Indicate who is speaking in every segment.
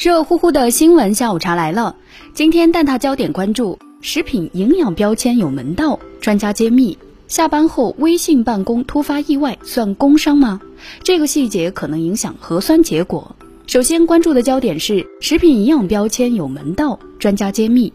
Speaker 1: 热乎乎的新闻下午茶来了。今天蛋挞焦点关注：食品营养标签有门道，专家揭秘。下班后微信办公突发意外算工伤吗？这个细节可能影响核酸结果。首先关注的焦点是食品营养标签有门道，专家揭秘。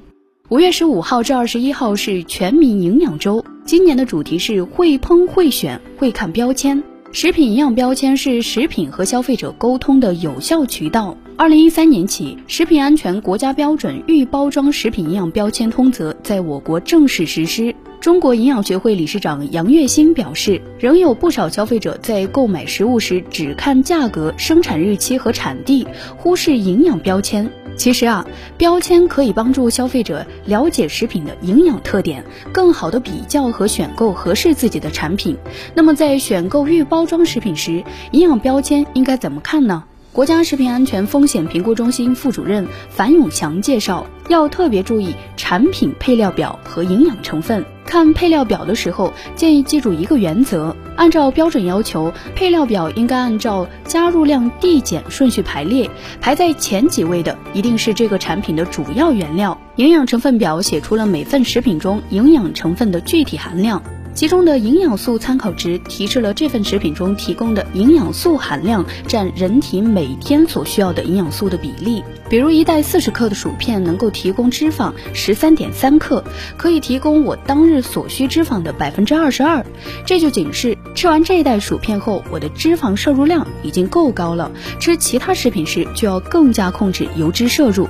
Speaker 1: 五月十五号至二十一号是全民营养周，今年的主题是会烹会选会看标签。食品营养标签是食品和消费者沟通的有效渠道。二零一三年起，食品安全国家标准预包装食品营养标签通则在我国正式实施。中国营养学会理事长杨月新表示，仍有不少消费者在购买食物时只看价格、生产日期和产地，忽视营养标签。其实啊，标签可以帮助消费者了解食品的营养特点，更好的比较和选购合适自己的产品。那么在选购预包装食品时，营养标签应该怎么看呢？国家食品安全风险评估中心副主任樊永强介绍，要特别注意产品配料表和营养成分。看配料表的时候，建议记住一个原则：按照标准要求，配料表应该按照加入量递减顺序排列，排在前几位的一定是这个产品的主要原料。营养成分表写出了每份食品中营养成分的具体含量。其中的营养素参考值提示了这份食品中提供的营养素含量占人体每天所需要的营养素的比例。比如一袋四十克的薯片能够提供脂肪十三点三克，可以提供我当日所需脂肪的百分之二十二。这就警示吃完这一袋薯片后，我的脂肪摄入量已经够高了。吃其他食品时就要更加控制油脂摄入。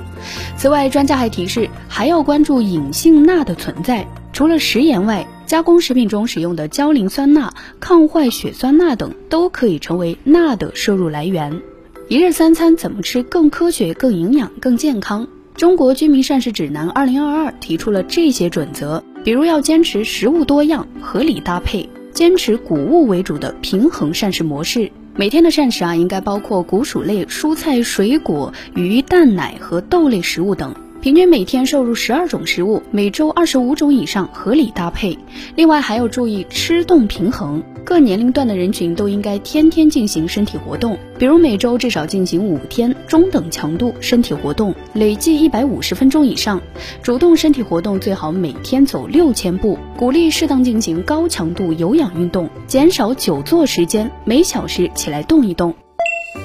Speaker 1: 此外，专家还提示还要关注隐性钠的存在。除了食盐外，加工食品中使用的焦磷酸钠、抗坏血酸钠等都可以成为钠的摄入来源。一日三餐怎么吃更科学、更营养、更健康？中国居民膳食指南二零二二提出了这些准则，比如要坚持食物多样、合理搭配，坚持谷物为主的平衡膳食模式。每天的膳食啊，应该包括谷薯类、蔬菜、水果、鱼、蛋奶和豆类食物等。平均每天摄入十二种食物，每周二十五种以上，合理搭配。另外还要注意吃动平衡，各年龄段的人群都应该天天进行身体活动，比如每周至少进行五天中等强度身体活动，累计一百五十分钟以上。主动身体活动最好每天走六千步，鼓励适当进行高强度有氧运动，减少久坐时间，每小时起来动一动。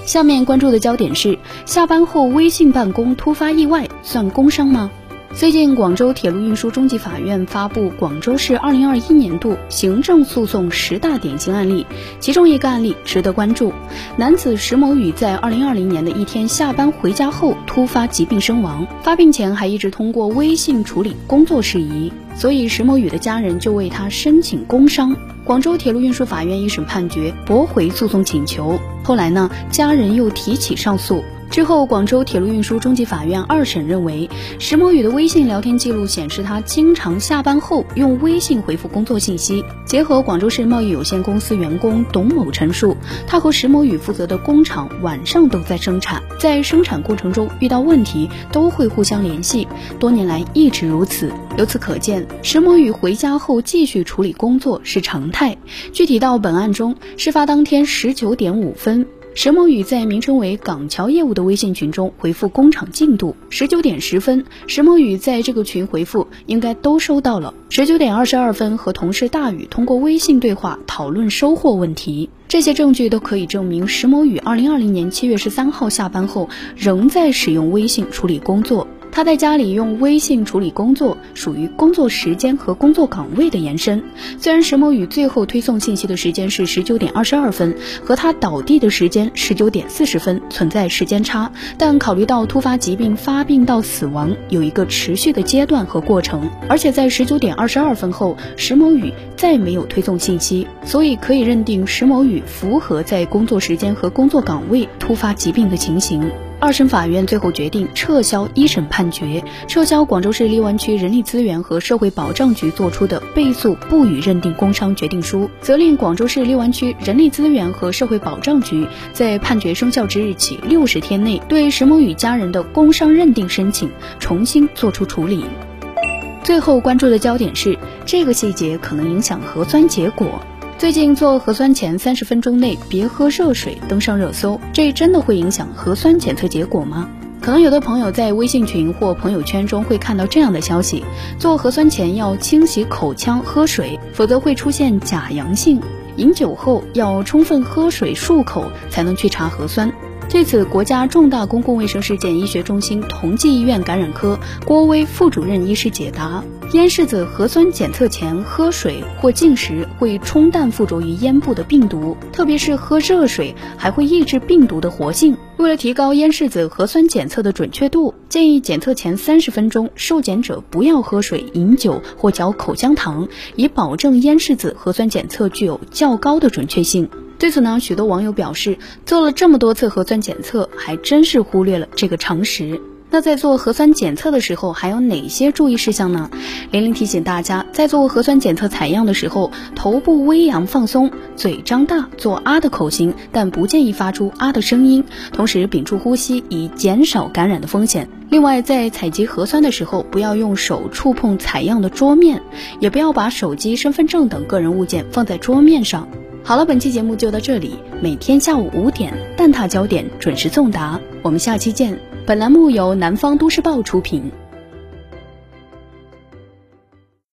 Speaker 1: 下面关注的焦点是：下班后微信办公突发意外算工伤吗？最近，广州铁路运输中级法院发布广州市二零二一年度行政诉讼十大典型案例，其中一个案例值得关注。男子石某宇在二零二零年的一天下班回家后突发疾病身亡，发病前还一直通过微信处理工作事宜，所以石某宇的家人就为他申请工伤。广州铁路运输法院一审判决驳回诉讼请求，后来呢，家人又提起上诉。之后，广州铁路运输中级法院二审认为，石某宇的微信聊天记录显示，他经常下班后用微信回复工作信息。结合广州市贸易有限公司员工董某陈述，他和石某宇负责的工厂晚上都在生产，在生产过程中遇到问题都会互相联系，多年来一直如此。由此可见，石某宇回家后继续处理工作是常态。具体到本案中，事发当天十九点五分。石某宇在名称为“港桥业务”的微信群中回复工厂进度。十九点十分，石某宇在这个群回复应该都收到了。十九点二十二分，和同事大宇通过微信对话讨论收货问题。这些证据都可以证明石某宇二零二零年七月十三号下班后仍在使用微信处理工作。他在家里用微信处理工作，属于工作时间和工作岗位的延伸。虽然石某宇最后推送信息的时间是十九点二十二分，和他倒地的时间十九点四十分存在时间差，但考虑到突发疾病发病到死亡有一个持续的阶段和过程，而且在十九点二十二分后，石某宇再没有推送信息，所以可以认定石某宇符合在工作时间和工作岗位突发疾病的情形。二审法院最后决定撤销一审判决，撤销广州市荔湾区人力资源和社会保障局作出的被诉不予认定工伤决定书，责令广州市荔湾区人力资源和社会保障局在判决生效之日起六十天内对石某宇家人的工伤认定申请重新作出处理。最后关注的焦点是这个细节可能影响核酸结果。最近做核酸前三十分钟内别喝热水登上热搜，这真的会影响核酸检测结果吗？可能有的朋友在微信群或朋友圈中会看到这样的消息：做核酸前要清洗口腔、喝水，否则会出现假阳性。饮酒后要充分喝水漱口，才能去查核酸。对此，国家重大公共卫生事件医学中心同济医院感染科郭威副主任医师解答：咽拭子核酸检测前喝水或进食会冲淡附着于咽部的病毒，特别是喝热水还会抑制病毒的活性。为了提高咽拭子核酸检测的准确度，建议检测前三十分钟受检者不要喝水、饮酒或嚼口香糖，以保证咽拭子核酸检测具有较高的准确性。对此呢，许多网友表示，做了这么多次核酸检测，还真是忽略了这个常识。那在做核酸检测的时候，还有哪些注意事项呢？玲玲提醒大家，在做核酸检测采样的时候，头部微扬放松，嘴张大，做啊的口型，但不建议发出啊的声音，同时屏住呼吸，以减少感染的风险。另外，在采集核酸的时候，不要用手触碰采样的桌面，也不要把手机、身份证等个人物件放在桌面上。好了，本期节目就到这里。每天下午五点，蛋挞焦点准时送达。我们下期见。本栏目由南方都市报出品。